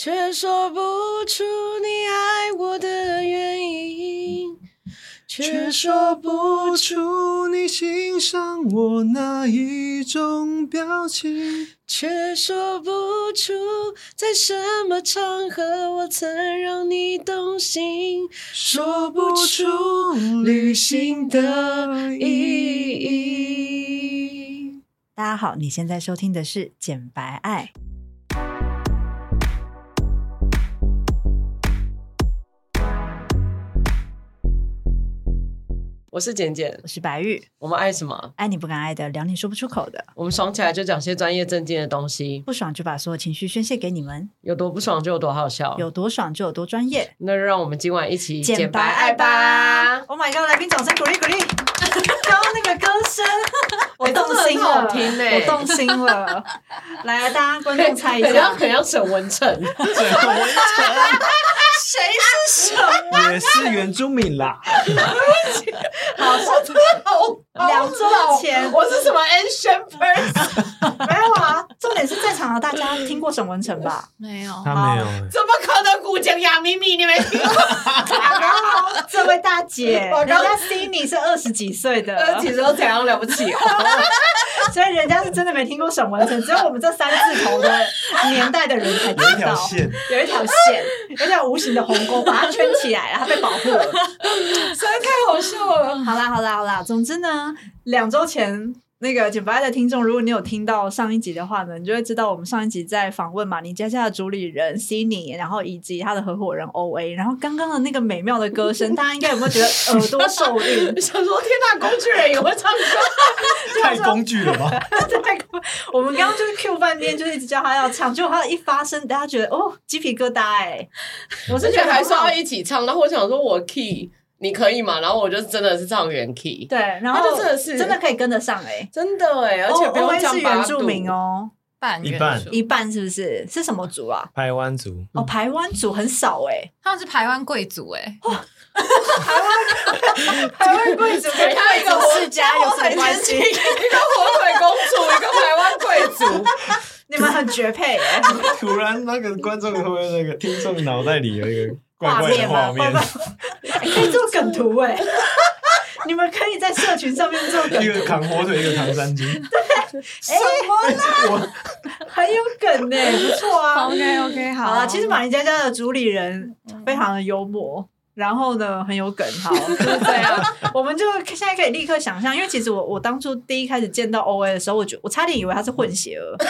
却说不出你爱我的原因。却说不出你欣赏我哪一种表情，却说不出在什么场合我曾让你动心，说不出旅行的意义。大家好，你现在收听的是《简白爱》。我是简简，我是白玉。我们爱什么？爱你不敢爱的，聊你说不出口的。我们爽起来就讲些专业正经的东西，不爽就把所有情绪宣泄给你们。有多不爽就有多好笑，有多爽就有多专业。那就让我们今晚一起简白爱吧！Oh my god！来宾掌声鼓励鼓励。刚刚那个歌声，我动心了，欸、听、欸，我动心了。来，大家观众猜一下，很像沈文成。沈文成。谁是什也是原住民啦。好，好，两周前我是什么 ancient person？没有啊，重点是在场的大家听过沈文成吧？没有，他没有。怎么可能古井雅咪咪？你没听过？这位大姐，人家 Cindy 是二十几岁的，二十几岁都怎样了不起哦？所以人家是真的没听过沈文成，只有我们这三字头的年代的人才知道。有一条线，有一条线，有一条无形的鸿沟把它圈起来了，它被保护了，实在太好笑了。好啦，好啦，好啦，总之呢，两周前。那个简白的听众，如果你有听到上一集的话呢，你就会知道我们上一集在访问马尼佳佳的主理人 Cindy，然后以及他的合伙人 OA，然后刚刚的那个美妙的歌声，大家应该有没有觉得耳朵受孕？想说天哪，工具人也会唱歌，太工具了吧？太我们刚刚就是 Q 半天，就一直叫他要唱，结果他一发声，大家觉得哦，鸡皮疙瘩哎、欸！我是觉得还是要一起唱，然后我想说我 key。你可以吗？然后我就真的是唱原 key，对，然后就真的是真的可以跟得上哎、欸，真的哎、欸，而且不用讲是原住民哦，半一半。一半是不是？是什么族啊？台湾族。哦，台湾族很少哎、欸，他们是 台湾贵族哎、欸，台湾台湾贵族跟贵族世家有什么关系？一个火腿公主，一个台湾贵族，你们很绝配哎、欸！突然那个观众会不会那个听众脑袋里有一个怪怪的画面？可以做梗图哎、欸！你们可以在社群上面做梗图，一个扛火腿，一个扛三斤。对，什么呢？很有梗呢、欸，不错啊。OK OK，好啊。其实马林佳佳的主理人非常的幽默，然后呢很有梗，好，就是这样。我们就现在可以立刻想象，因为其实我我当初第一开始见到 OA 的时候，我觉我差点以为他是混血儿。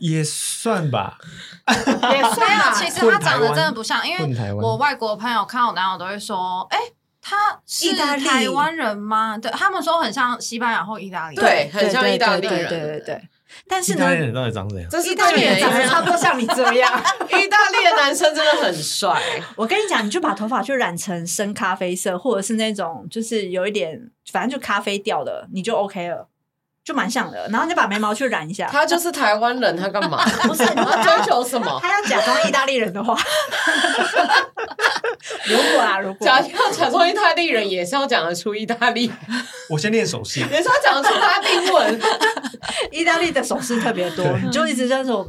也算吧，也算啊。其实他长得真的不像，因为我外国朋友看到我男友都会说：“哎、欸，他是台湾人吗？”对，他们说很像西班牙或意大利，对，很像意大利人，对对对。但是呢，意大利人到底长怎样？这是意大利人长得差不多像你这样。意大利的男生真的很帅。我跟你讲，你就把头发就染成深咖啡色，或者是那种就是有一点，反正就咖啡调的，你就 OK 了。就蛮像的，然后你把眉毛去染一下。他就是台湾人，他干嘛？不是，他追求什么？他要假装意大利人的话，如果啊，如果假要假装意大利人，也是要讲得出意大利。我先练手势，也是要讲得出拉丁文。意大利的手势特别多，你就一直这种。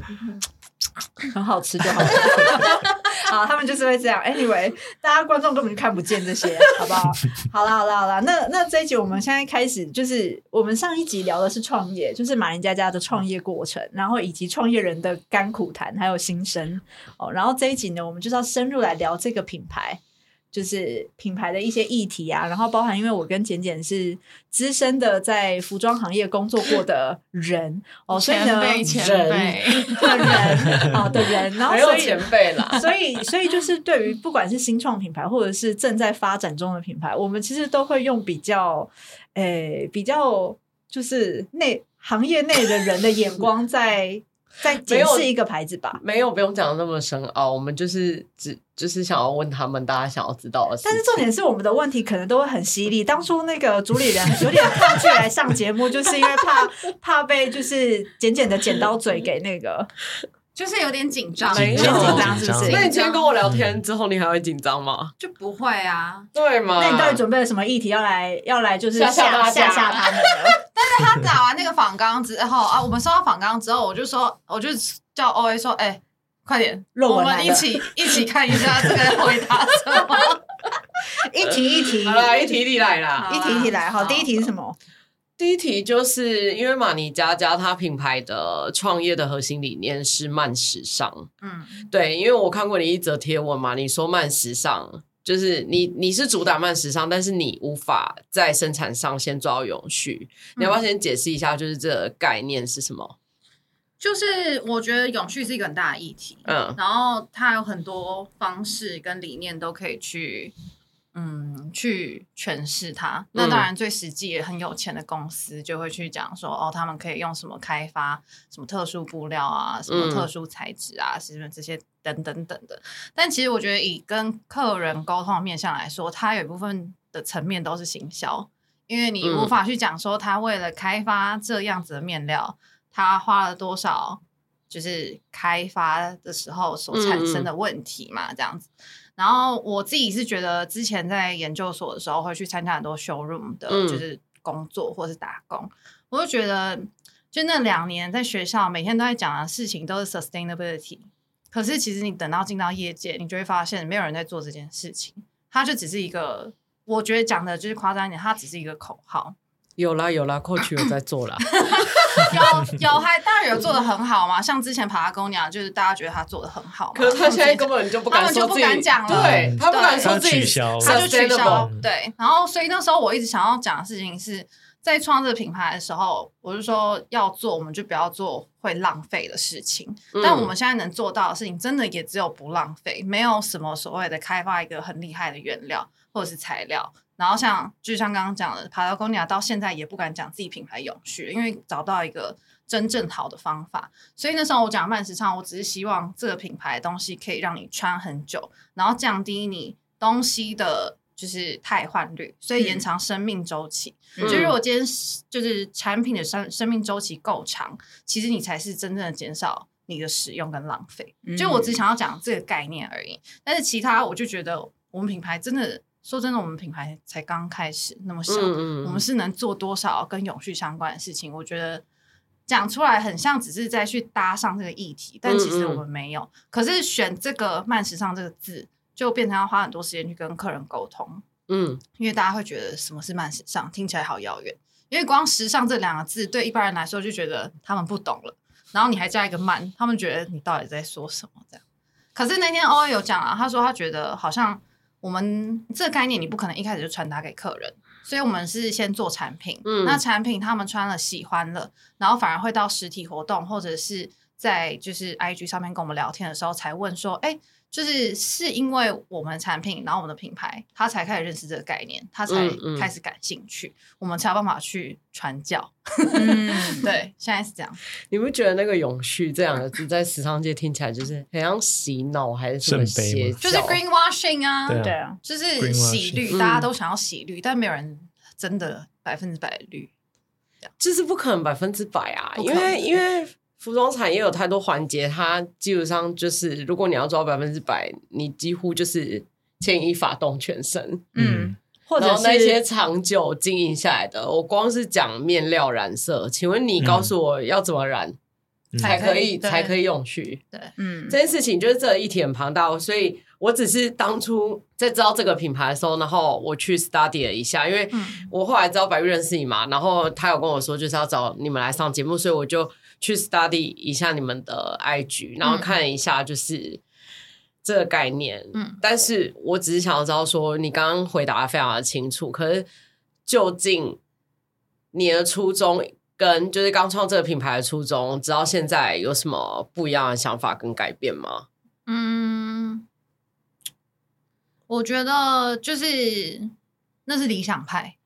很好吃就好了，好，他们就是会这样。Anyway，大家观众根本就看不见这些，好不好？好啦，好啦，好啦。那那这一集我们现在开始，就是我们上一集聊的是创业，就是马林佳佳的创业过程，然后以及创业人的甘苦谈，还有心声哦。然后这一集呢，我们就是要深入来聊这个品牌。就是品牌的一些议题啊，然后包含，因为我跟简简是资深的在服装行业工作过的人 哦，所以呢，前辈 的人哦的人，然后所以前辈啦，所以所以就是对于不管是新创品牌或者是正在发展中的品牌，我们其实都会用比较诶、欸、比较就是内行业内的人的眼光在。再解释一个牌子吧，没有不用讲的那么深奥，我们就是只就是想要问他们大家想要知道的事。但是重点是我们的问题可能都会很犀利。当初那个主理人有点抗拒来上节目，就是因为怕怕被就是简简的剪刀嘴给那个，就是有点紧张，有点紧张是不是？那你今天跟我聊天之后，你还会紧张吗？就不会啊，对吗？那你到底准备了什么议题要来要来就是吓吓吓吓他们？但是他打完那个仿纲之后啊，我们收到仿纲之后，我就说，我就叫 OA 说，哎、欸，快点，我们一起一起看一下这个回答什么？一题一题，好了，一题一题来啦，一题一题来。好，第一题是什么？第一题就是因为马尼佳佳他品牌的创业的核心理念是慢时尚。嗯，对，因为我看过你一则贴文嘛，你说慢时尚就是你你是主打慢时尚，但是你无法在生产上先做到永续。你要不要先解释一下，就是这个概念是什么？就是我觉得永续是一个很大的议题，嗯，然后它有很多方式跟理念都可以去。嗯，去诠释它。那当然，最实际也很有钱的公司就会去讲说，哦，他们可以用什么开发什么特殊布料啊，什么特殊材质啊，什么这些等等等的。但其实我觉得，以跟客人沟通的面向来说，它有一部分的层面都是行销，因为你无法去讲说，他为了开发这样子的面料，他花了多少，就是开发的时候所产生的问题嘛，这样子。然后我自己是觉得，之前在研究所的时候会去参加很多 showroom 的，就是工作或是打工，嗯、我就觉得，就那两年在学校每天都在讲的事情都是 sustainability，可是其实你等到进到业界，你就会发现没有人在做这件事情，它就只是一个，我觉得讲的就是夸张一点，它只是一个口号。有啦有啦，Coach 有在做啦。有有还当然有做的很好嘛，像之前 Patagonia 就是大家觉得他做的很好嘛，可是他现在根本就不敢说自己，他们就不敢讲了，对，他不敢说自己，他就取消，对。然后所以那时候我一直想要讲的事情是在创这个品牌的时候，我就说要做，我们就不要做会浪费的事情。但我们现在能做到的事情，真的也只有不浪费，没有什么所谓的开发一个很厉害的原料或者是材料。然后像就像刚刚讲的，Patagonia 到现在也不敢讲自己品牌永续，因为找到一个真正好的方法。所以那时候我讲慢时尚，我只是希望这个品牌的东西可以让你穿很久，然后降低你东西的就是汰换率，所以延长生命周期。嗯、就如果今天就是产品的生生命周期够长，其实你才是真正的减少你的使用跟浪费。嗯、就我只想要讲这个概念而已，但是其他我就觉得我们品牌真的。说真的，我们品牌才刚开始那么小，嗯嗯，我们是能做多少跟永续相关的事情？我觉得讲出来很像只是在去搭上这个议题，但其实我们没有。嗯嗯，可是选这个“慢时尚”这个字，就变成要花很多时间去跟客人沟通。嗯，因为大家会觉得什么是慢时尚，听起来好遥远。因为光“时尚”这两个字，对一般人来说就觉得他们不懂了。然后你还加一个“慢”，他们觉得你到底在说什么？这样。可是那天 OA 有讲啊，他说他觉得好像。我们这个概念你不可能一开始就传达给客人，所以我们是先做产品。嗯，那产品他们穿了喜欢了，然后反而会到实体活动或者是在就是 IG 上面跟我们聊天的时候才问说，哎。就是是因为我们产品，然后我们的品牌，他才开始认识这个概念，他才开始感兴趣，嗯嗯、我们才有办法去传教。嗯，对，现在是这样。你不觉得那个“永续”这两个字在时尚界听起来就是很像洗脑，还是什么邪教？就是 greenwashing 啊，对啊，就是洗绿，大家都想要洗绿，嗯、但没有人真的百分之百绿，就是不可能百分之百啊，因为因为。服装产业有太多环节，它基本上就是，如果你要做到百分之百，你几乎就是牵一发动全身。嗯，或者那些长久经营下来的，我光是讲面料染色，请问你告诉我要怎么染、嗯、才可以才可以永续？对，嗯，这件事情就是这一题很庞大，所以我只是当初在知道这个品牌的时候，然后我去 study 了一下，因为我后来知道白玉认识你嘛，然后他有跟我说就是要找你们来上节目，所以我就。去 study 一下你们的 IG，然后看一下就是这个概念。嗯，但是我只是想要知道说，你刚刚回答的非常的清楚，可是究竟你的初衷跟就是刚创这个品牌的初衷，直到现在有什么不一样的想法跟改变吗？嗯，我觉得就是那是理想派。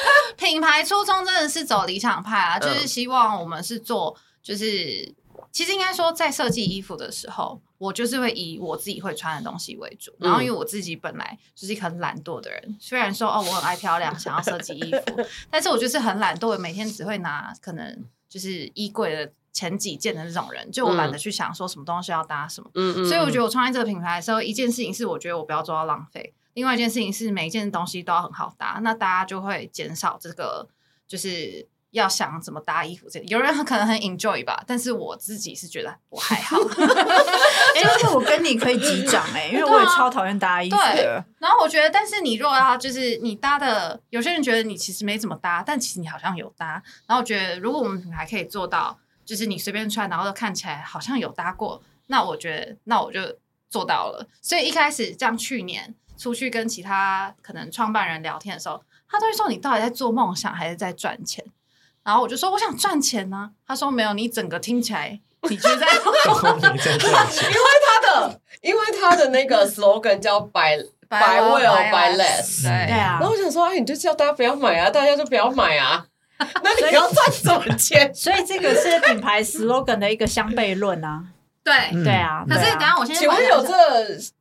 品牌初衷真的是走理想派啊，就是希望我们是做，就是其实应该说在设计衣服的时候，我就是会以我自己会穿的东西为主。然后因为我自己本来就是一个很懒惰的人，虽然说哦我很爱漂亮，想要设计衣服，但是我就是很懒惰，每天只会拿可能就是衣柜的前几件的这种人，就我懒得去想说什么东西要搭什么。嗯，所以我觉得我创立这个品牌的时候，一件事情是我觉得我不要做到浪费。另外一件事情是，每一件东西都要很好搭，那大家就会减少这个就是要想怎么搭衣服这，有人可能很 enjoy 吧，但是我自己是觉得我还好。哎，而且我跟你可以击掌哎，因为我也超讨厌搭衣服的。对，然后我觉得，但是你如果要就是你搭的，有些人觉得你其实没怎么搭，但其实你好像有搭。然后我觉得，如果我们品牌可以做到，就是你随便穿，然后都看起来好像有搭过，那我觉得，那我就做到了。所以一开始，像去年出去跟其他可能创办人聊天的时候，他都会说：“你到底在做梦想还是在赚钱？”然后我就说：“我想赚钱呢。”他说：“没有，你整个听起来你就在你在赚钱，因为他的因为他的那个 slogan 叫 buy buy well buy less，对对啊。然后我想说，哎，你就叫大家不要买啊，大家就不要买啊。那你要赚什么钱？所以这个是品牌 slogan 的一个相悖论啊。对对啊。可是等下我先请问有这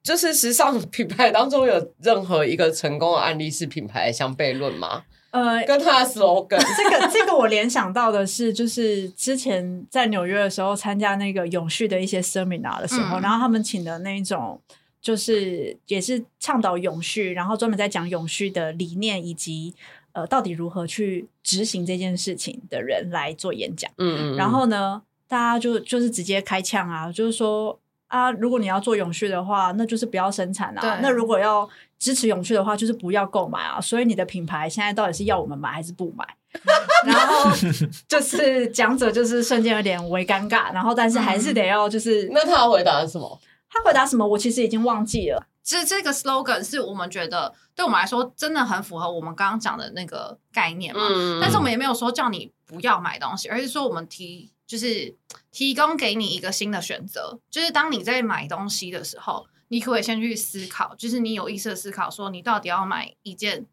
就是时尚品牌当中有任何一个成功的案例是品牌相悖论吗？呃，跟他的 slogan，这个这个我联想到的是，就是之前在纽约的时候参加那个永续的一些 seminar 的时候，嗯、然后他们请的那种就是也是倡导永续，然后专门在讲永续的理念以及呃到底如何去执行这件事情的人来做演讲。嗯，嗯嗯，然后呢，大家就就是直接开枪啊，就是说啊，如果你要做永续的话，那就是不要生产啊。那如果要支持永续的话，就是不要购买啊！所以你的品牌现在到底是要我们买还是不买？然后 就是讲者就是瞬间有点微尴尬，然后但是还是得要就是……那他回答什么？他回答什么？我其实已经忘记了。这这个 slogan 是我们觉得对我们来说真的很符合我们刚刚讲的那个概念嘛？嗯、但是我们也没有说叫你不要买东西，而是说我们提就是提供给你一个新的选择，就是当你在买东西的时候。你可以先去思考，就是你有意识的思考，说你到底要买一件，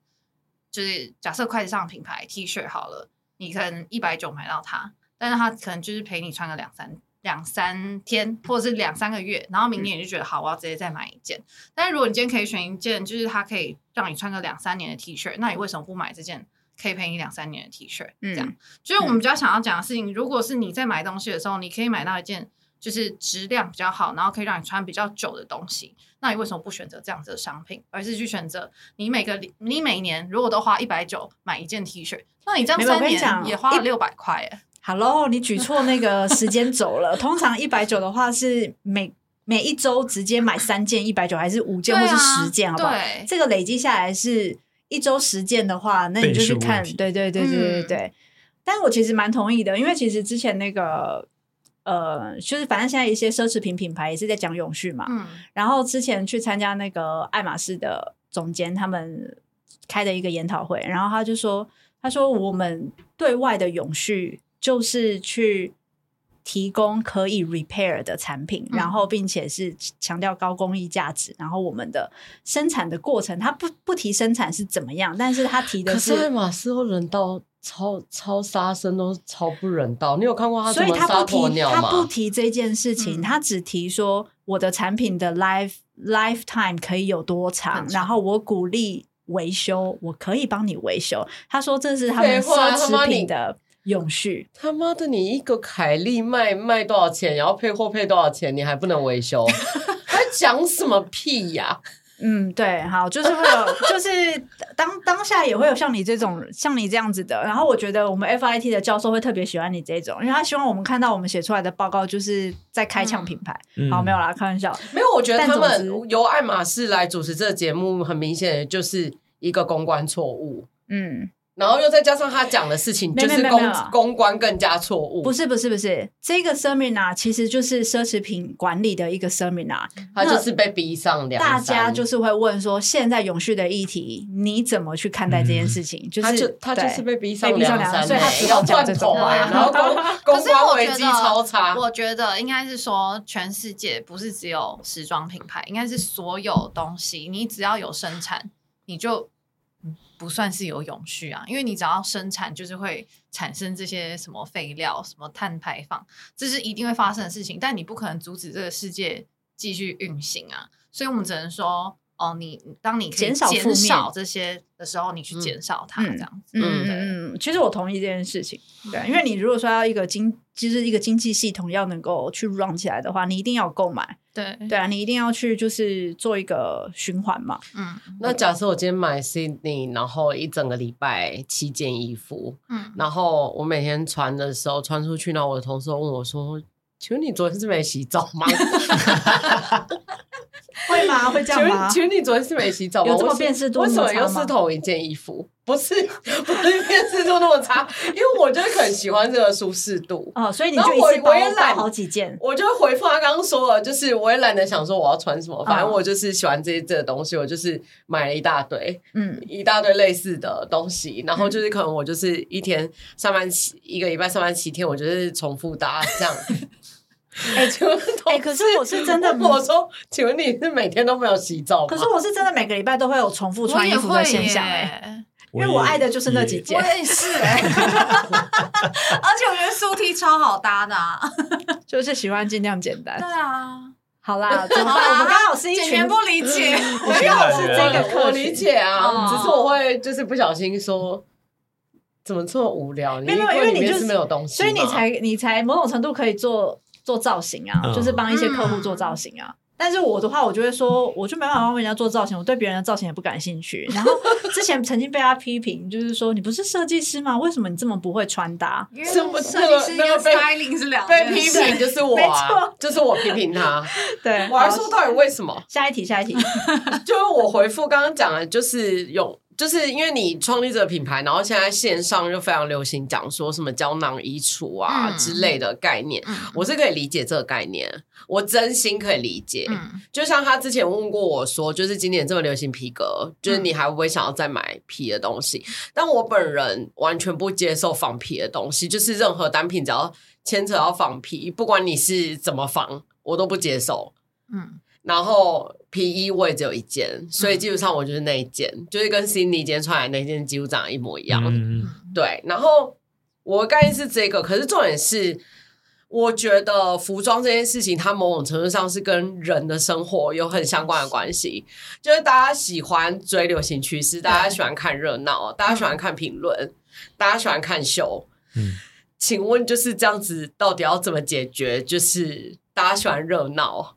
就是假设筷子上的品牌 T 恤好了，你可能一百九买到它，但是它可能就是陪你穿个两三两三天，或者是两三个月，然后明年你就觉得好，我要直接再买一件。但是如果你今天可以选一件，就是它可以让你穿个两三年的 T 恤，那你为什么不买这件可以陪你两三年的 T 恤？这样，就是我们比较想要讲的事情。如果是你在买东西的时候，你可以买到一件。就是质量比较好，然后可以让你穿比较久的东西。那你为什么不选择这样子的商品，而是去选择你每个你每年如果都花一百九买一件 T 恤，那你这样三年也花了六百块耶。Hello，你举错那个时间轴了。通常一百九的话是每每一周直接买三件一百九，还是五件或是十件？好不好？对，这个累积下来是一周实践的话，那你就去看。对对对对对对对。嗯、但我其实蛮同意的，因为其实之前那个。呃，就是反正现在一些奢侈品品牌也是在讲永续嘛。嗯。然后之前去参加那个爱马仕的总监他们开的一个研讨会，然后他就说：“他说我们对外的永续就是去提供可以 repair 的产品，嗯、然后并且是强调高工艺价值。然后我们的生产的过程，他不不提生产是怎么样，但是他提的是，可是爱马斯和人道。”超超杀生都超不人道，你有看过他？所以他不提，他不提这件事情，嗯、他只提说我的产品的 life lifetime 可以有多长，长然后我鼓励维修，我可以帮你维修。他说这是他们奢侈品的永续。他妈的，你一个凯利卖卖多少钱，然后配货配多少钱，你还不能维修？还讲什么屁呀、啊？嗯，对，好，就是会有，就是当当下也会有像你这种像你这样子的，然后我觉得我们 FIT 的教授会特别喜欢你这种，因为他希望我们看到我们写出来的报告就是在开枪品牌。嗯、好，没有啦，开玩笑，没有，我觉得他们由爱马仕来主持这个节目，很明显就是一个公关错误。嗯。然后又再加上他讲的事情，就是公公关更加错误。不是不是不是，这个 seminar 其实就是奢侈品管理的一个 seminar，他就是被逼上梁山。大家就是会问说，现在永续的议题，你怎么去看待这件事情？就是他就他就是被逼上梁山，所以他不要讲这种话。然后公公关危机超差。我觉得应该是说，全世界不是只有时装品牌，应该是所有东西，你只要有生产，你就。不算是有永续啊，因为你只要生产，就是会产生这些什么废料、什么碳排放，这是一定会发生的事情。但你不可能阻止这个世界继续运行啊，所以我们只能说，哦，你当你可以减少减少这些的时候，你去减少它，这样子。嗯嗯，其实我同意这件事情，对，因为你如果说要一个经其实一个经济系统要能够去 run 起来的话，你一定要购买。对对啊，你一定要去就是做一个循环嘛。嗯，那假设我今天买 Sydney，然后一整个礼拜七件衣服，嗯，然后我每天穿的时候穿出去，然后我的同事问我说：“请问你昨天是没洗澡吗？” 会吗？会这样吗？请问你昨天是没洗澡吗？有这么辨识度为什么又是同一件衣服？不是不是辨识度那么差，因为我就是很喜欢这个舒适度哦，所以你就一次我我也懒好几件。我就回复他刚刚说了，就是我也懒得想说我要穿什么，反正嗯我就是喜欢这些这个东西，我就是买了一大堆，嗯，一大堆类似的东西，然后就是可能我就是一天上班七一个礼拜上班七天，我就是重复搭这样。哎，请问哎可是我是真的问我说，请问你是每天都没有洗澡吗？可是我是真的每个礼拜都会有重复穿衣服的现象哎、耶，因为我爱的就是那几件我。也是哎，而且我觉得素 T 超好搭的啊。就是喜欢尽量简单对。啊，好啦，怎么办？我们刚好是一群不理解。不行啊是这个客群我理解啊，哦只是我会就是不小心说，怎么这么无聊？你没有因为你就是没有东西，所以你才你才某种程度可以做做造型啊，嗯就是帮一些客户做造型啊。但是我的话，我就会说，我就没办法帮人家做造型，我对别人的造型也不感兴趣。然后之前曾经被他批评，就是说你不是设计师吗？为什么你这么不会穿搭？因为设计师跟个被 styling 是两被批评就是我没啊错，就是我批评他。对，我还说到底为什么？下一题，下一题。就是我回复刚刚讲的，就是有，就是因为你创立这个品牌，然后现在线上就非常流行讲说什么胶囊衣橱啊嗯之类的概念，嗯我是可以理解这个概念，我真心可以理解。嗯就像他之前问过我说，就是今年这么流行皮革，就是你还会不会想要再买皮的东西？但我本人完全不接受仿皮的东西，就是任何单品只要牵扯到仿皮，不管你是怎么仿，我都不接受。嗯然后皮衣我也只有一件，所以基本上我就是那一件，就是跟 Cindy 今天穿来的那件几乎长得一模一样。嗯，对，然后我的概念是这个，可是重点是，我觉得服装这件事情，它某种程度上是跟人的生活有很相关的关系。就是大家喜欢追流行趋势，大家喜欢看热闹，大家喜欢看评论，大家喜欢看秀。嗯，请问就是这样子，到底要怎么解决？就是大家喜欢热闹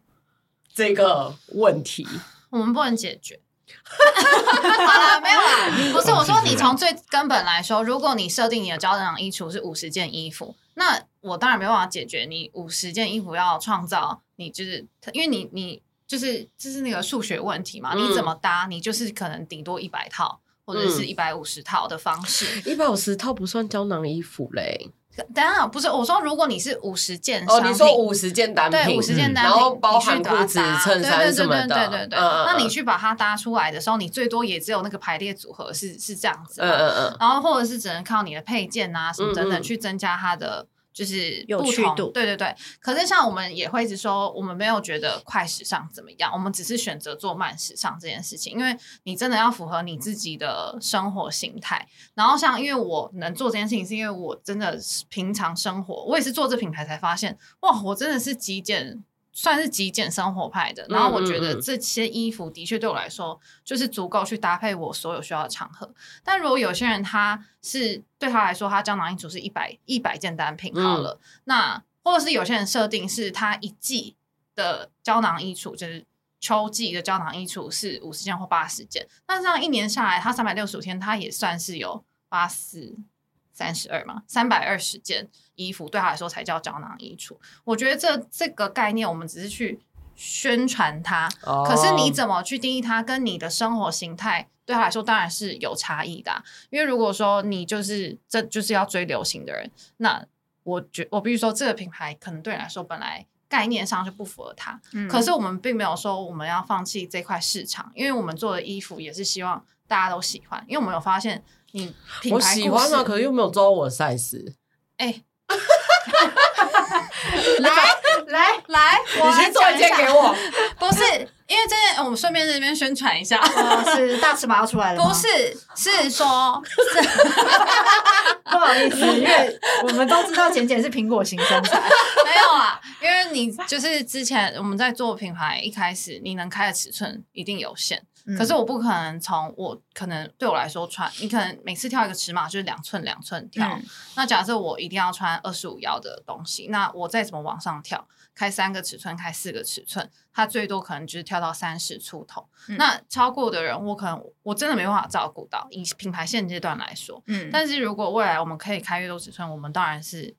这个问题。我们不能解决。好了，没有啦，不是我说，你从最根本来说，如果你设定你的胶囊衣橱是五十件衣服，那我当然没办法解决你五十件衣服要创造，你就是因为你你就是就是那个数学问题嘛，嗯你怎么搭，你就是可能顶多一百套或者是一百五十套的方式。一百五十套不算胶囊衣服嘞。等一下，不是我说，如果你是五十件哦，商品，你说五十件单品，对，五十件单品，然后包含裤子搭衬衫什么的对对对那你去把它搭出来的时候，你最多也只有那个排列组合是是这样子嘛，嗯嗯嗯，然后或者是只能靠你的配件啊什么等等去增加它的就是有趣度对对对。可是像我们也会一直说，我们没有觉得快时尚怎么样，我们只是选择做慢时尚这件事情，因为你真的要符合你自己的生活形态。然后像因为我能做这件事情，是因为我真的是平常生活，我也是做这品牌才发现，哇，我真的是极简。算是极简生活派的，然后我觉得这些衣服的确对我来说就是足够去搭配我所有需要的场合。但如果有些人他是对他来说，他胶囊衣橱是一百一百件单品好了，那或者是有些人设定是他一季的胶囊衣橱就是秋季的胶囊衣橱是五十件或八十件，那这样一年下来，他三百六十五天，他也算是有八四三十二嘛，三百二十件衣服对他来说才叫胶囊衣橱。我觉得这这个概念，我们只是去宣传它，哦可是你怎么去定义它，跟你的生活形态对他来说当然是有差异的啊。因为如果说你就是这就是要追流行的人，那我觉我必须说这个品牌可能对你来说本来概念上就不符合它。嗯可是我们并没有说我们要放弃这块市场，因为我们做的衣服也是希望大家都喜欢。因为我们有发现，你品牌我喜欢啊，可是又没有抓我的 size。哎，来来 来，来你先做一件给我。不是，因因为这件我们顺便在这边宣传一下，哦是大尺码要出来了？不是，是说 不好意思，因为我们都知道简简是苹果型身材，没有啊，因为你就是之前我们在做品牌一开始，你能开的尺寸一定有限。可是我不可能从我可能对我来说穿，你可能每次挑一个尺码就是两寸两寸挑。嗯、那假设我一定要穿二十五腰的东西，那我再怎么往上跳，开三个尺寸，开四个尺寸，它最多可能就是跳到三十出头。嗯、那超过的人，我可能我真的没办法照顾到。以品牌现阶段来说，嗯，但是如果未来我们可以开越多尺寸，我们当然是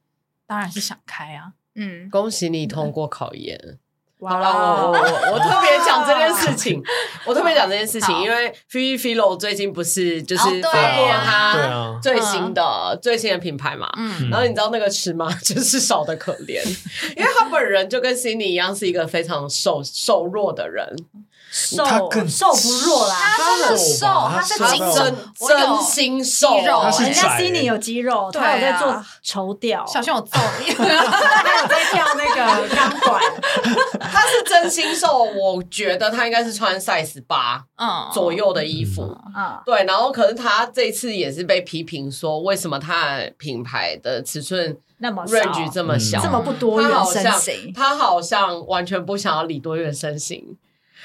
当然是想开啊。嗯，恭喜你通过考验。哇好了，我我我我特别讲这件事情，我特别讲这件事情，因为 Free Filo 最近不是就是发布了它最新的最新的品牌嘛，嗯，然后你知道那个尺码 就是少的可怜，因为他本人就跟 Cindy 一样是一个非常瘦瘦弱的人。瘦瘦不弱啦，他很瘦，他是真真心瘦，人家 Cindy 有肌肉，他有在做绸吊，小心我揍你，他有在跳那个钢管，他是真心瘦，我觉得他应该是穿 size 八嗯。左右的衣服，嗯。对，然后可是他这次也是被批评说，为什么他品牌的尺寸那么 range 这么小，这么不多元身形，他好像完全不想要理多元身形。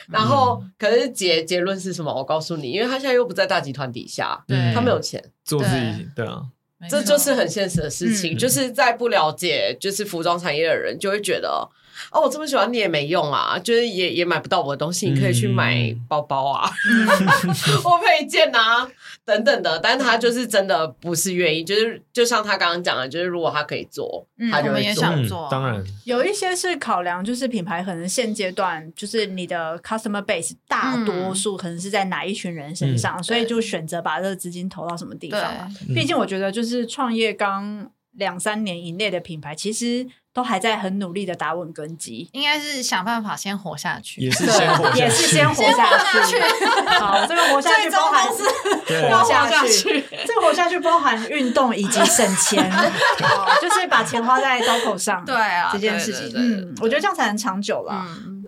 然后，可是结结论是什么？我告诉你，因为他现在又不在大集团底下，对他没有钱做自己，对啊，这就是很现实的事情。就是在不了解就是服装产业的人，就会觉得。哦，我这么喜欢你也没用啊，就是也也买不到我的东西，你可以去买包包啊，或配件啊等等的。但他就是真的不是愿意，就是就像他刚刚讲的，就是如果他可以做，嗯、他就会做。也想做。当然，有一些是考量，就是品牌可能现阶段就是你的 customer base 大多数可能是在哪一群人身上，嗯、所以就选择把这个资金投到什么地方嘛。毕竟我觉得，就是创业刚两三年以内的品牌，其实。都还在很努力的打稳根基，应该是想办法先活下去，也是先活下去，也是先活下去。好，这个活下去包含是活下去，这个活下去包含运动以及省钱，就是把钱花在刀口上。对啊，这件事情，嗯，我觉得这样才能长久了。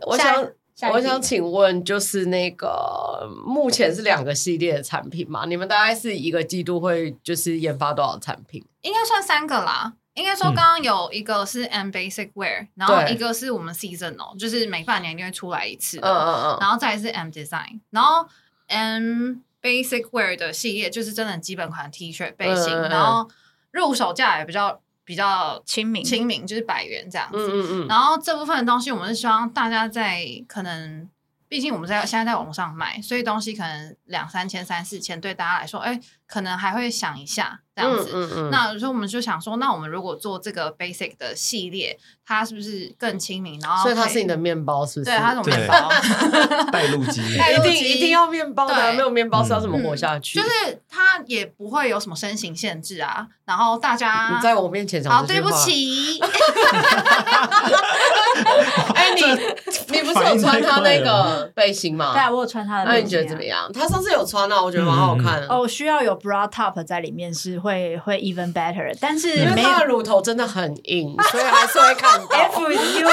我想，我想请问，就是那个目前是两个系列的产品嘛？你们大概是一个季度会就是研发多少产品？应该算三个啦。应该说，刚刚有一个是 M Basic Wear，、嗯、然后一个是我们 Seasonal，就是每半年一定会出来一次的。嗯嗯嗯。然后再是 M Design，然后 M Basic Wear 的系列就是真的基本款 T 恤背心，然后入手价也比较比较亲民，亲民就是百元这样子。嗯嗯嗯。然后这部分的东西，我们是希望大家在可能。毕竟我们在现在在网络上卖，所以东西可能两三千、三四千，对大家来说，哎，可能还会想一下这样子。嗯嗯嗯、那所以我们就想说，那我们如果做这个 basic 的系列，它是不是更亲民？然后所以它是你的面包，是不是？对，它是面包。带路机，一定一定要面包的，没有面包是要怎么活下去？嗯、就是它也不会有什么身形限制啊。然后大家你在我面前讲，好，对不起。哎，你你不是有穿他那个背心吗？对啊，我有穿他的背心。那你觉得怎么样？他上次有穿啊，我觉得蛮好看的。哦，需要有 bra top 在里面是会会 even better，但是因为他的乳头真的很硬，所以还是会看 F U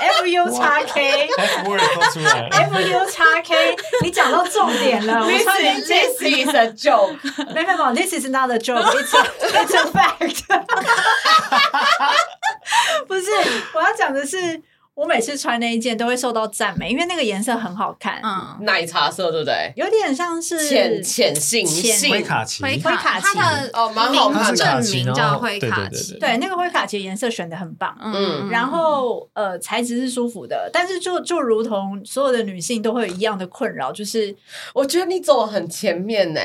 F U 叉 K F word 都出来 F U 叉 K，你讲到重点了。This is this is a joke，没没没，This is not a joke，it's a it's a fact。不是，我要讲的是。我每次穿那一件都会受到赞美，因为那个颜色很好看，嗯，奶茶色对不对？有点像是浅浅杏杏灰卡其，灰卡其的哦，蛮好看的，正名叫灰卡其，对，那个灰卡其颜色选的很棒，嗯，然后呃材质是舒服的，但是就就如同所有的女性都会有一样的困扰，就是我觉得你走很前面呢。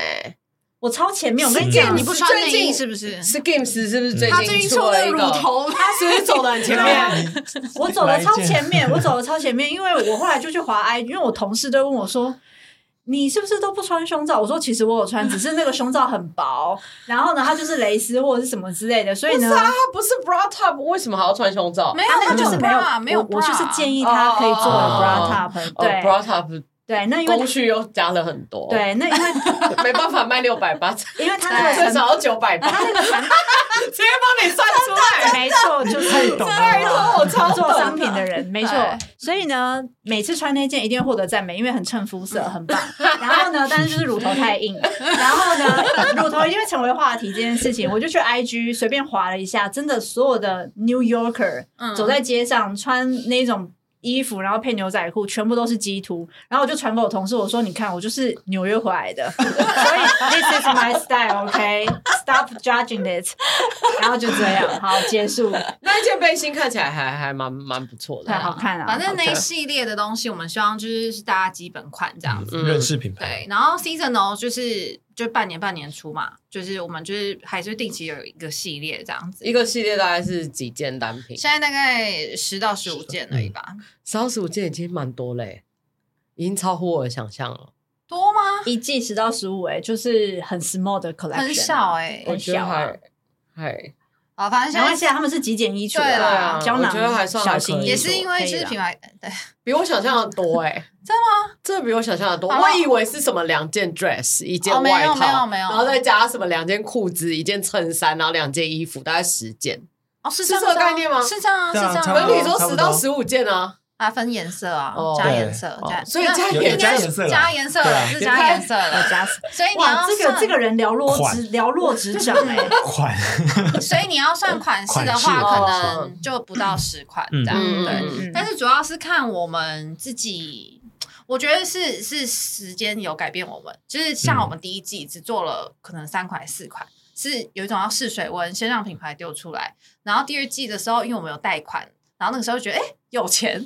我超前面，我跟你讲，你不穿内衣是不是？Skims 是不是最近？他最近出了乳头，他是不是走的很前面？我走的超前面，我走的超前面，因为我后来就去滑 I，因为我同事都问我说：“你是不是都不穿胸罩？”我说：“其实我有穿，只是那个胸罩很薄，然后呢，它就是蕾丝或者是什么之类的，所以呢，它不是 bra top，为什么还要穿胸罩？没有，他就是没有，没有，我就是建议他可以做 bra top，对，bra top。”对，那因为工序又加了很多，对，那因为 没办法卖六百八，因为他那 最少要九百八，直接帮你算出来。没错，就是懂了拜托我操作商品的人，没错。所以呢，每次穿那件一定会获得赞美，因为很衬肤色，很棒。然后呢，但是就是乳头太硬，然后呢，乳头一定会成为话题这件事情，我就去 IG 随便划了一下，真的所有的 New Yorker 嗯走在街上穿那种。衣服，然后配牛仔裤，全部都是鸡突。然后我就传给我同事，我说：“你看，我就是纽约回来的，所以 this is my style，OK？Stop、okay? judging it。”然后就这样，好结束。那一件背心看起来还还蛮蛮不错的，太好看了。反正那一系列的东西，我们希望就是是大家基本款这样子。嗯、认识品牌。对，然后 seasonal 就是就半年半年出嘛，就是我们就是还是定期有一个系列这样子。一个系列大概是几件单品？现在大概十到十五件而已吧。十到十五件已经蛮多嘞，已经超乎我的想象了。多吗？一季十到十五，哎，就是很 small 的 collection，很小哎、欸，我觉得还很小还。啊，反正现在没关系啊，他们是极简衣橱，对啦胶囊我觉得还算还小型可以也是因为就是品牌，对，比我想象的多哎、欸，真的吗？真的比我想象的多。好我以为是什么两件 dress，一件哦没有外套，没有没有然后再加什么两件裤子，一件衬衫，然后两件衣服，大概十件。哦，是是这个概念吗是这样啊，是对啊这样啊。可你说十到十五件啊？啊，分颜色啊哦，加颜色，对所以加有颜有加颜色啦加颜色是加颜色了，加所以你，要这个这个人寥落款指寥落指掌 哎，款所以你要算款式的话，可能就不到十款这样，嗯对。嗯但是主要是看我们自己，我觉得是是时间有改变我们，就是像我们第一季只做了可能三款四款，是有一种要试水温，先让品牌丢出来，然后第二季的时候，因为我们有贷款。然后那个时候就觉得哎有钱，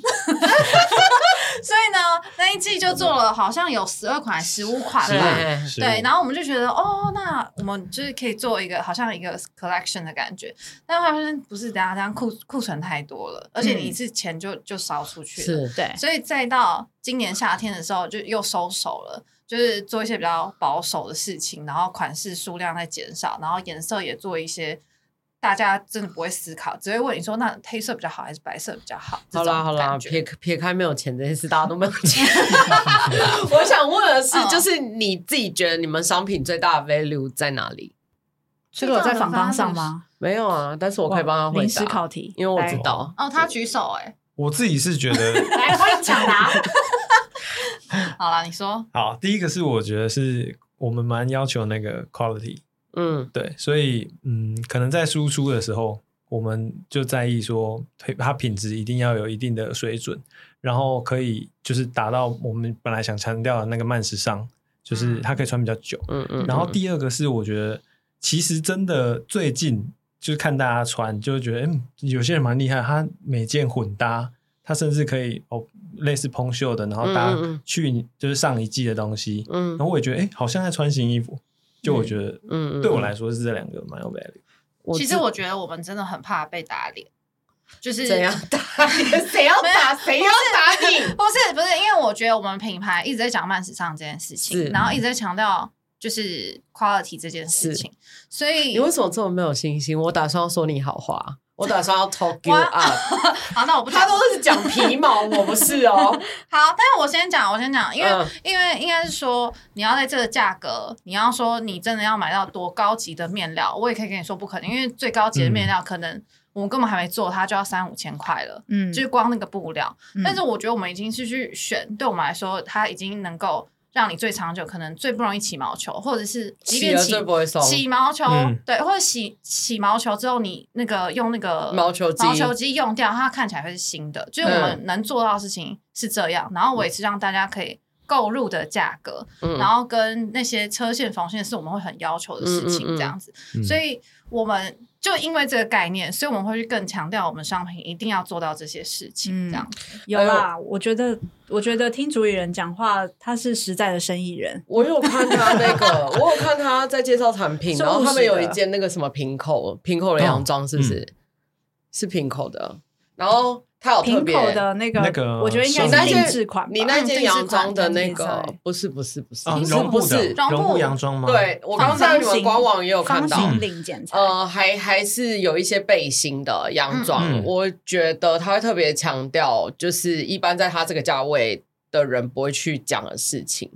所以呢那一季就做了好像有十二款十五款吧，对对，然后我们就觉得哦，那我们就是可以做一个好像一个 collection 的感觉，但发现不是，等下这样库库存太多了，而且你一次钱就就烧出去了，是。对，所以再到今年夏天的时候就又收手了，就是做一些比较保守的事情，然后款式数量在减少，然后颜色也做一些。大家真的不会思考，只会问你说：“那黑色比较好还是白色比较好？”好啦好啦，撇撇开没有钱这件事，大家都没有钱。嗯 我想问的是，就是你自己觉得你们商品最大的 value 在哪里？这个有在访纲上吗？没有啊，但是我可以帮他回答。临时考题，因为我知道。哦，他举手哎、欸，我自己是觉得，来欢迎抢答。好了，你说。好，第一个是我觉得是我们蛮要求那个 quality。嗯，对，所以嗯，可能在输出的时候，我们就在意说，它品质一定要有一定的水准，然后可以就是达到我们本来想强调的那个慢时尚，就是它可以穿比较久。嗯嗯。然后第二个是，我觉得其实真的最近就是看大家穿，就会觉得，嗯，有些人蛮厉害，他每件混搭，他甚至可以哦，类似蓬袖的，然后搭去就是上一季的东西。嗯。然后我也觉得，哎，好像在穿新衣服。就我觉得，嗯，对我来说是这两个蛮有 value。其实我觉得我们真的很怕被打脸，就是怎样打脸？谁要打？谁要打你？不是不是，因为我觉得我们品牌一直在讲慢时尚这件事情，然后一直在强调就是 quality 这件事情，所以你为什么这么没有信心？我打算要说你好话。我打算要 talk you up。好，那我不讲。他都是讲皮毛，我不是哦。好，但是我先讲，我先讲，因为、嗯、因为应该是说，你要在这个价格，你要说你真的要买到多高级的面料，我也可以跟你说不可能，因为最高级的面料可能我们根本还没做，它就要三五千块了。嗯，就是光那个布料。嗯、但是我觉得我们已经是去选，对我们来说，它已经能够。让你最长久，可能最不容易起毛球，或者是即便起起毛球，嗯、对，或者洗起毛球之后，你那个用那个毛球机毛球机用掉，它看起来会是新的。就是我们能做到的事情是这样，然后维持让大家可以购入的价格，嗯、然后跟那些车线缝线是我们会很要求的事情，这样子。嗯嗯嗯所以我们就因为这个概念，所以我们会去更强调我们商品一定要做到这些事情，这样子。嗯、有啦，我觉得。我觉得听主理人讲话，他是实在的生意人。我有看他那个，我有看他在介绍产品，然后他们有一件那个什么平口平口的洋装，是不是？是平口的，然后他有特别平口的那个，那个我觉得应该是定制款。你那件洋装的那个，不是不是不是，绒布是绒布洋装吗？对，我刚在你们官网也有看到，嗯、呃，还还是有一些背心的洋装，嗯、我觉得他会特别强调，就是一般在他这个价位的人不会去讲的事情。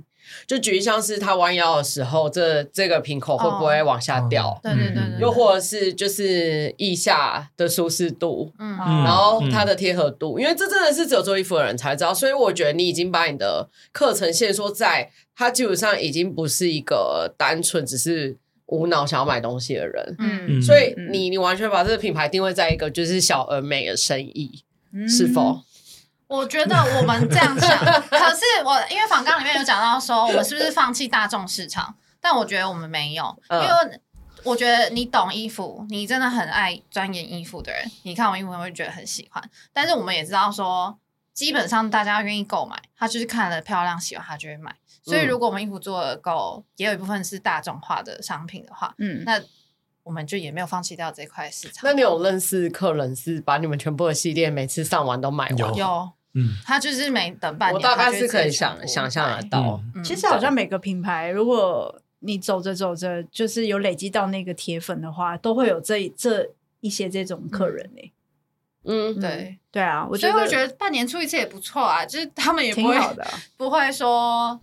就举例像是他弯腰的时候，这这个瓶口会不会往下掉？哦、对对对对，又或者是就是腋下的舒适度，嗯，然后它的贴合度，嗯、因为这真的是只有做衣服的人才知道。所以我觉得你已经把你的课程限缩在，他基本上已经不是一个单纯只是无脑想要买东西的人，嗯，所以你你完全把这个品牌定位在一个就是小而美的生意，嗯、是否？我觉得我们这样想，可是我因为访纲里面有讲到说，我们是不是放弃大众市场？但我觉得我们没有，因为我觉得你懂衣服，你真的很爱钻研衣服的人，你看我衣服会觉得很喜欢。但是我们也知道说，基本上大家愿意购买，他就是看了漂亮喜欢，他就会买。所以如果我们衣服做的够，也有一部分是大众化的商品的话，嗯，那我们就也没有放弃掉这块市场。那你有认识客人是把你们全部的系列每次上完都买完？有。嗯，他就是每等半年，我大概是可以想想象得到。嗯、其实好像每个品牌，如果你走着走着，就是有累积到那个铁粉的话，都会有这这一些这种客人呢、欸。嗯，对。对啊，我所以我觉得半年出一次也不错啊，就是他们也不会挺好的、啊、不会说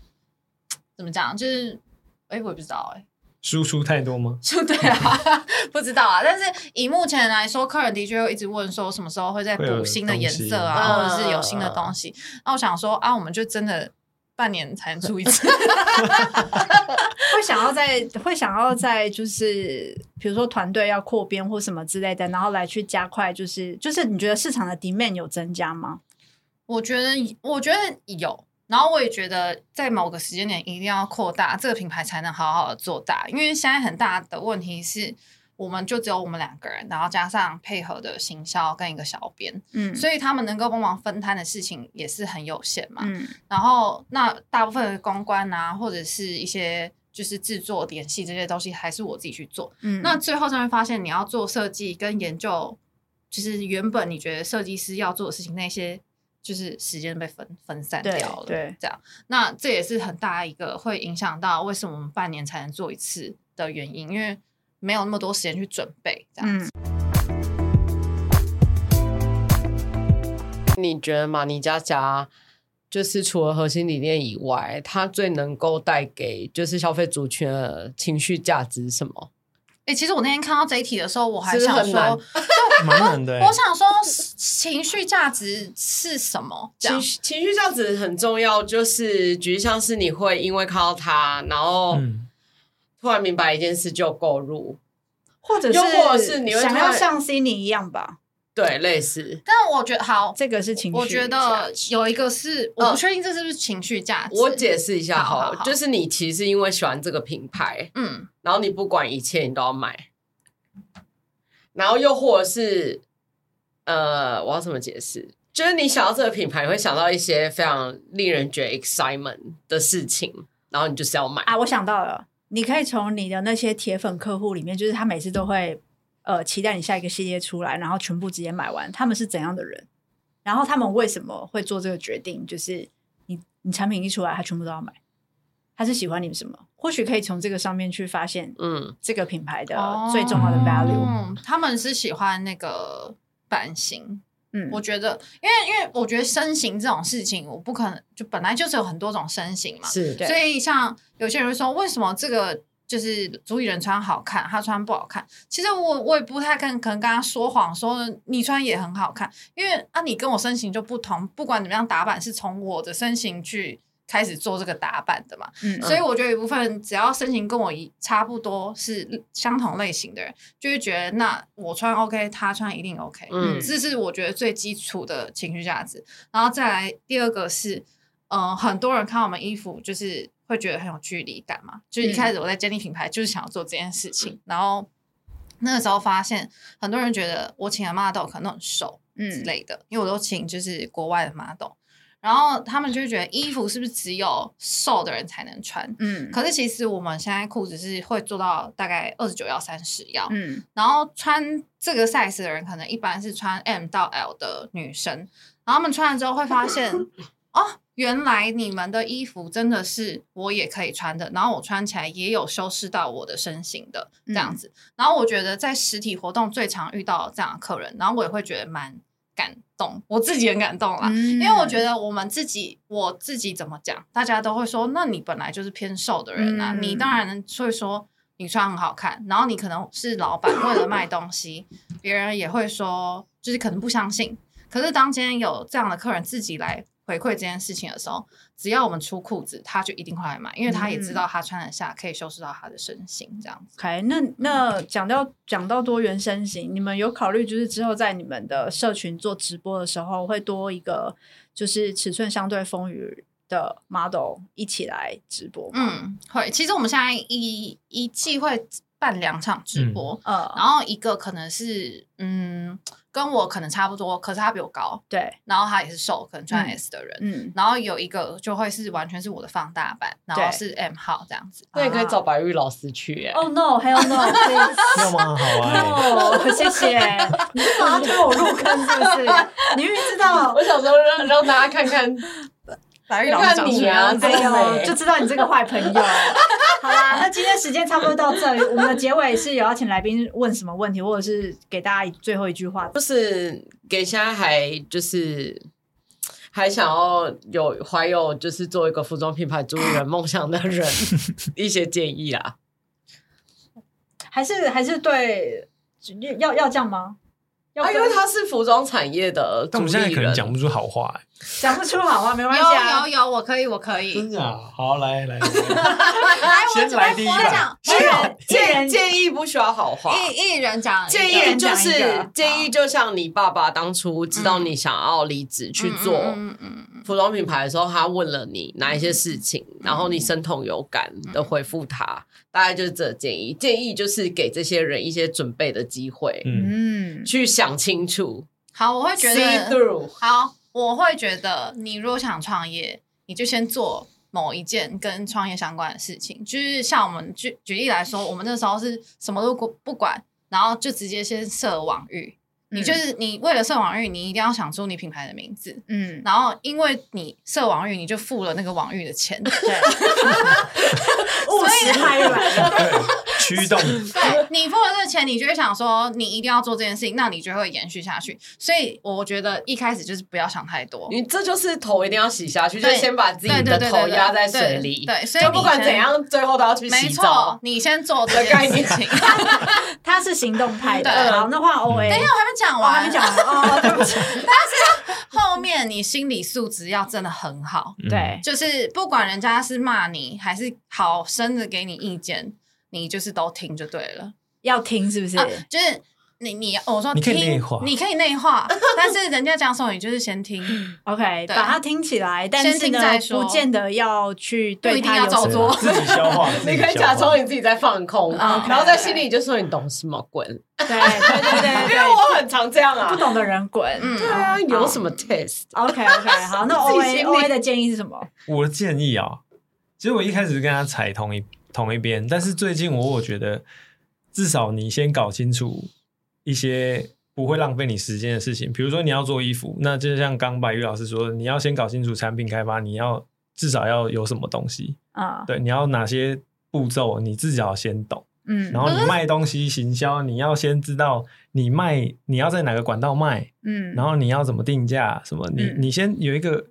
怎么讲，就是哎、欸，我也不知道哎、欸。输出太多吗？对啊，不知道啊。但是以目前来说，客人的确又一直问说什么时候会再补新的颜色啊，或者是有新的东西。那我想说啊，我们就真的半年才能出一次，会想要在会想要在就是比如说团队要扩编或什么之类的，然后来去加快，就是就是你觉得市场的 demand 有增加吗？我觉得我觉得有。然后我也觉得，在某个时间点一定要扩大这个品牌，才能好好的做大。因为现在很大的问题是，我们就只有我们两个人，然后加上配合的行销跟一个小编，嗯，所以他们能够帮忙分摊的事情也是很有限嘛。嗯，然后那大部分的公关啊，或者是一些就是制作、联系这些东西，还是我自己去做。嗯，那最后就会发现，你要做设计跟研究，就是原本你觉得设计师要做的事情那些。就是时间被分分散掉了，对，对，这样，那这也是很大一个会影响到为什么我们半年才能做一次的原因，因为没有那么多时间去准备，这样子。嗯、你觉得马尼佳佳就是除了核心理念以外，它最能够带给就是消费族群的情绪价值是什么？哎、欸，其实我那天看到这一题的时候，我还想说，蛮难的。我想说，情绪价值是什么？情情绪价值很重要，就是举例像是你会因为看到他，然后突然明白一件事就购入，或者是又或者是你会想要像 Cindy 一样吧。对，类似。但我觉得好，这个是情绪。我觉得有一个是，我不确定这是不是情绪价值。我解释一下哈，就是你其实因为喜欢这个品牌，嗯，然后你不管一切你都要买，然后又或者是，呃，我要怎么解释？就是你想到这个品牌，你会想到一些非常令人觉得 excitement 的事情，然后你就是要买啊！我想到了，你可以从你的那些铁粉客户里面，就是他每次都会。呃，期待你下一个系列出来，然后全部直接买完。他们是怎样的人？然后他们为什么会做这个决定？就是你，你产品一出来，他全部都要买。他是喜欢你们什么？或许可以从这个上面去发现，嗯，这个品牌的最重要的 value。嗯，他们是喜欢那个版型。嗯，我觉得，因为因为我觉得身形这种事情，我不可能就本来就是有很多种身形嘛，是。所以像有些人会说，为什么这个？就是主理人穿好看，他穿不好看。其实我我也不太看可能跟他说谎，说你穿也很好看，因为啊，你跟我身形就不同。不管怎么样打扮，是从我的身形去开始做这个打扮的嘛。嗯，所以我觉得有一部分只要身形跟我一差不多是相同类型的人，就会觉得那我穿 OK，他穿一定 OK。嗯，这是我觉得最基础的情绪价值。然后再来第二个是，嗯、呃，很多人看我们衣服就是。会觉得很有距离感嘛？就是一开始我在建立品牌，就是想要做这件事情。嗯、然后那个时候发现，很多人觉得我请的 model 可能都很瘦，嗯之类的，嗯、因为我都请就是国外的 model。然后他们就会觉得衣服是不是只有瘦的人才能穿？嗯，可是其实我们现在裤子是会做到大概二十九要三十要，嗯，然后穿这个 size 的人可能一般是穿 M 到 L 的女生，然后他们穿了之后会发现，哦。原来你们的衣服真的是我也可以穿的，然后我穿起来也有修饰到我的身形的这样子。嗯、然后我觉得在实体活动最常遇到这样的客人，然后我也会觉得蛮感动，我自己很感动啦。嗯因为我觉得我们自己，我自己怎么讲，大家都会说，那你本来就是偏瘦的人啊，嗯你当然会说你穿很好看，然后你可能是老板，为了卖东西，别人也会说，就是可能不相信。可是当今天有这样的客人自己来回馈这件事情的时候，只要我们出裤子，他就一定会来买，因为他也知道他穿得下，可以修饰到他的身形，这样子。OK，那那讲到讲到多元身形，你们有考虑就是之后在你们的社群做直播的时候，会多一个就是尺寸相对丰腴的 model 一起来直播吗？嗯，会。其实我们现在一一季会办两场直播，呃，然后一个可能是嗯跟我可能差不多，可是他比我高，对，然后他也是瘦，可能穿嗯 S 的人。嗯，然后有一个就会是完全是我的放大版，然后是 M 号这样子。那也可以找白玉老师去耶。哦、no，hell no，please。要吗？好啊、，no，，谢谢。你是想要推我入坑是不是？你明明知道，我想说让让大家看看，白玉老师长出来哎这么呦，美就知道你这个坏朋友。好啦，那今天时间差不多到这里，我们的结尾是有要请来宾问什么问题，或者是给大家最后一句话。就是给现在还就是还想要有怀有就是做一个服装品牌主理人梦想的人 一些建议啊。还是还是对，要要这样吗？要啊，因为他是服装产业的我们现在，可能讲不出好话、欸，讲不出好话，没关系啊。有有有，我可以，我可以。真的？好，来来，来。来，先来第一版。没有建建议不需要好话，一一人讲，建议就是建议，就像你爸爸当初知道你想要离职去做嗯嗯嗯服装品牌的时候，他问了你哪一些事情，然后你身痛有感的回复他，大概就是这建议。建议就是给这些人一些准备的机会，嗯，嗯，去想清楚好，我会觉得。好，我会觉得你如果想创业，你就先做某一件跟创业相关的事情。就是像我们举举例来说，我们那时候是什么都不不管，然后就直接先设网域。你就是你为了设网域，你一定要想出你品牌的名字，嗯，然后因为你设网域，你就付了那个网域的钱。对，务实派来了。对，驱动，对你付了这个钱，你就会想说你一定要做这件事情，那你就会延续下去。所以我觉得一开始就是不要想太多。你这就是头一定要洗下去，就先把自己对的头压在对水里，对所以不管怎样，最后都要去没洗澡错。，你先做这件事情。他是行动派的。那换 O A。等一下，我还没讲完，还没讲完哦，对不起。但是后面你心理素质要真的很好，嗯对，就是不管人家是骂你还是好生的给你意见，你就是都听就对了。要听是不是？啊，就是你你我说你可以听内化你可以内化，但是人家讲什么你就是先听，OK，把它听起来，但是呢听再，说不见得要去对不一定它有什要照做。自己消化，你可以假装你自己在放空，嗯然后在心里就说你懂什么滚，对对对对因为，我很常这样啊。不懂的人滚。嗯对啊，有什么 test？OK OK，好，那 O 己 A 心 O 里 A 的建议是什么？我的建议啊，其实我一开始跟他踩同一同一边，但是最近我我觉得，至少你先搞清楚一些不会浪费你时间的事情，比如说你要做衣服，那就像刚白玉老师说的，你要先搞清楚产品开发，你要至少要有什么东西，啊，对，你要哪些步骤，你自己要先懂，嗯，然后你卖东西行销，你要先知道你卖你要在哪个管道卖，嗯，然后你要怎么定价，什么你嗯。你先有一个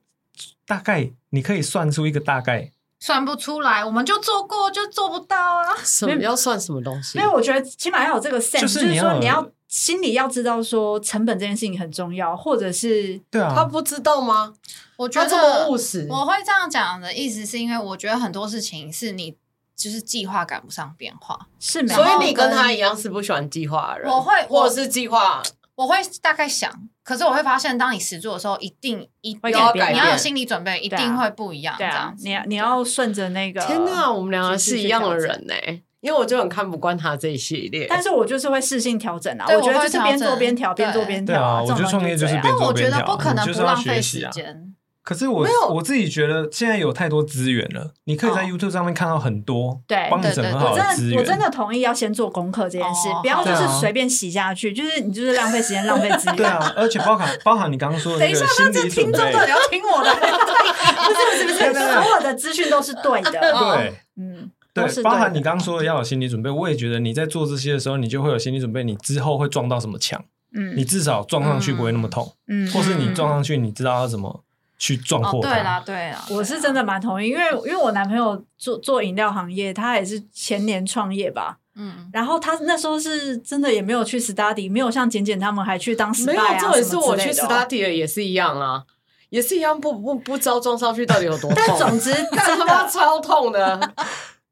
大概，你可以算出一个大概。算不出来，我们就做过就做不到啊。什么要算什么东西因为？我觉得起码要有这个 sense，就是说你要心里要知道说成本这件事情很重要，或者是对啊，他不知道吗？我觉得这么务实，我会这样讲的意思是因为我觉得很多事情是你就是计划赶不上变化，是没有所以你跟他一样是不喜欢计划的人，我会或者是计划我会大概想，可是我会发现，当你实做的时候，一定一定要改你要有心理准备，一定会不一样。对啊这样，你要你要顺着那个天哪，我们两个是一样的人呢、因为我就很看不惯他这一系列。但是我就是会适性调整啊，对我觉得就是边做边调，边做边调对啊，我觉得这种创业就是边做边但我觉得不可能不浪费时。间。可是我我自己觉得现在有太多资源了，你可以在哦。YouTube 上面看到很多对帮你整合好我的资源。真的我真的同意要先做功课这件事，哦。不要就是随便洗下去，就是你就是浪费时间、浪费资源。对啊，而且包含包含你刚刚说的等一下，那个心那这理，听众到底要听我的？不是不是不是，所有的资讯都是对的。对。嗯，都对，包含你刚刚说的要有心理准备，我也觉得你在做这些的时候，你就会有心理准备，你之后会撞到什么墙。嗯。你至少撞上去不会那么痛，嗯。或是你撞上去，你知道要怎么去撞哦，破它。对啦，对啦，我是真的蛮同意，因为因为我男朋友做做饮料行业，他也是前年创业吧，嗯，然后他那时候是真的也没有去 study，没有像简简他们还去当 spy 没有，啊重点是我去 study 的也是一样啊，也是一样不不不知道撞上去到底有多痛。但总之 但他妈超痛的，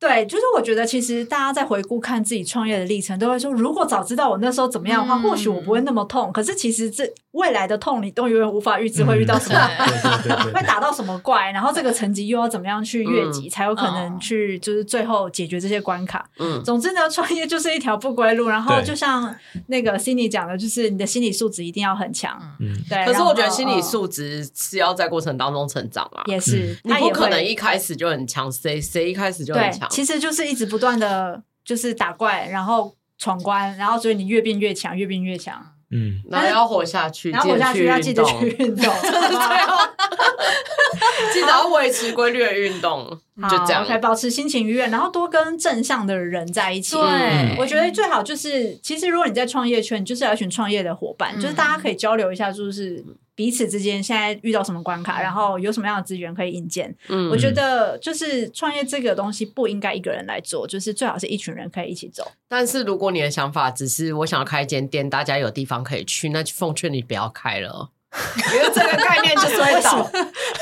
对，就是我觉得其实大家在回顾看自己创业的历程，都会说，如果早知道我那时候怎么样的话，嗯或许我不会那么痛。可是其实这未来的痛，你都永远无法预知会遇到什么。会打到什么怪，然后这个层级又要怎么样去越级，嗯才有可能去就是最后解决这些关卡。嗯，总之呢，创业就是一条不归路。然后就像那个 Cindy 讲的，就是你的心理素质一定要很强。嗯，对，可是我觉得心理素质是要在过程当中成长啊，也是，你不可能一开始就很强，谁谁一开始就很强，，其实就是一直不断的就是打怪，然后闯关，然后所以你越变越强，越变越强。嗯，然后要活下去，然后活下去要记得去运动，记得要维持规律的运动，就这样，OK，保持心情愉悦，然后多跟正向的人在一起。对嗯我觉得最好就是，其实如果你在创业圈，你就是要一群创业的伙伴，嗯就是大家可以交流一下，就是彼此之间现在遇到什么关卡，然后有什么样的资源可以引荐。嗯我觉得就是创业这个东西不应该一个人来做，就是最好是一群人可以一起走。但是如果你的想法只是我想要开一间店，大家有地方可以去，那就奉劝你不要开了，因为这个概念就是会倒，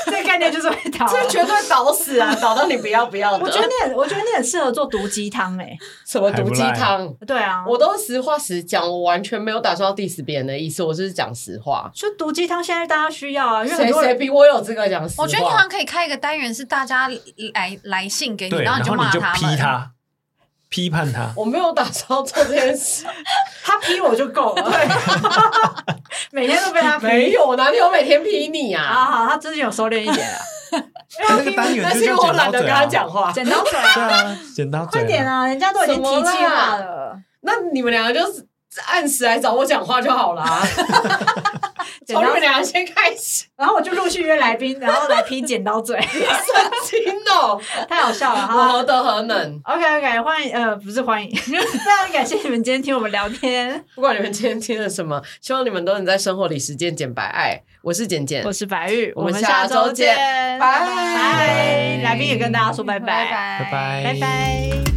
这个概念就是会倒。这绝对倒死啊，倒到你不要不要的。我觉得你很，我觉得你很适合做毒鸡汤诶。什么毒鸡汤？对啊，我都实话实讲，我完全没有打算要 diss 别人的意思，我就是讲实话。就毒鸡汤现在大家需要啊，因为很谁多人谁比我有资格讲实话？我觉得你好像可以开一个单元，是大家来来信给你，然后你然后你就骂他们。批判他。我没有打算要做这件事，他批我就够了，对，每天都被他批。没有，哪里有每天批你好啊？好，他最近有收敛一点了。那个单元但因为就是叫我懒得跟他剪刀嘴啊讲话。剪刀嘴 对啊，刀嘴。快点！啊！人家都已经提计划了。那你们两个就是按时来找我讲话就好啦。从你们两个先开始，然后我就陆续约来宾，然后来批剪刀嘴，神经哦，太好笑了我哈何。德何能？OK OK，欢迎呃不是欢迎，非常感谢你们今天听我们聊天。不管你们今天听了什么，希望你们都能在生活里实践简白爱。我是简简我，是白玉，我们们下周周见，见拜拜。来宾也跟大家说拜拜，拜拜拜拜拜。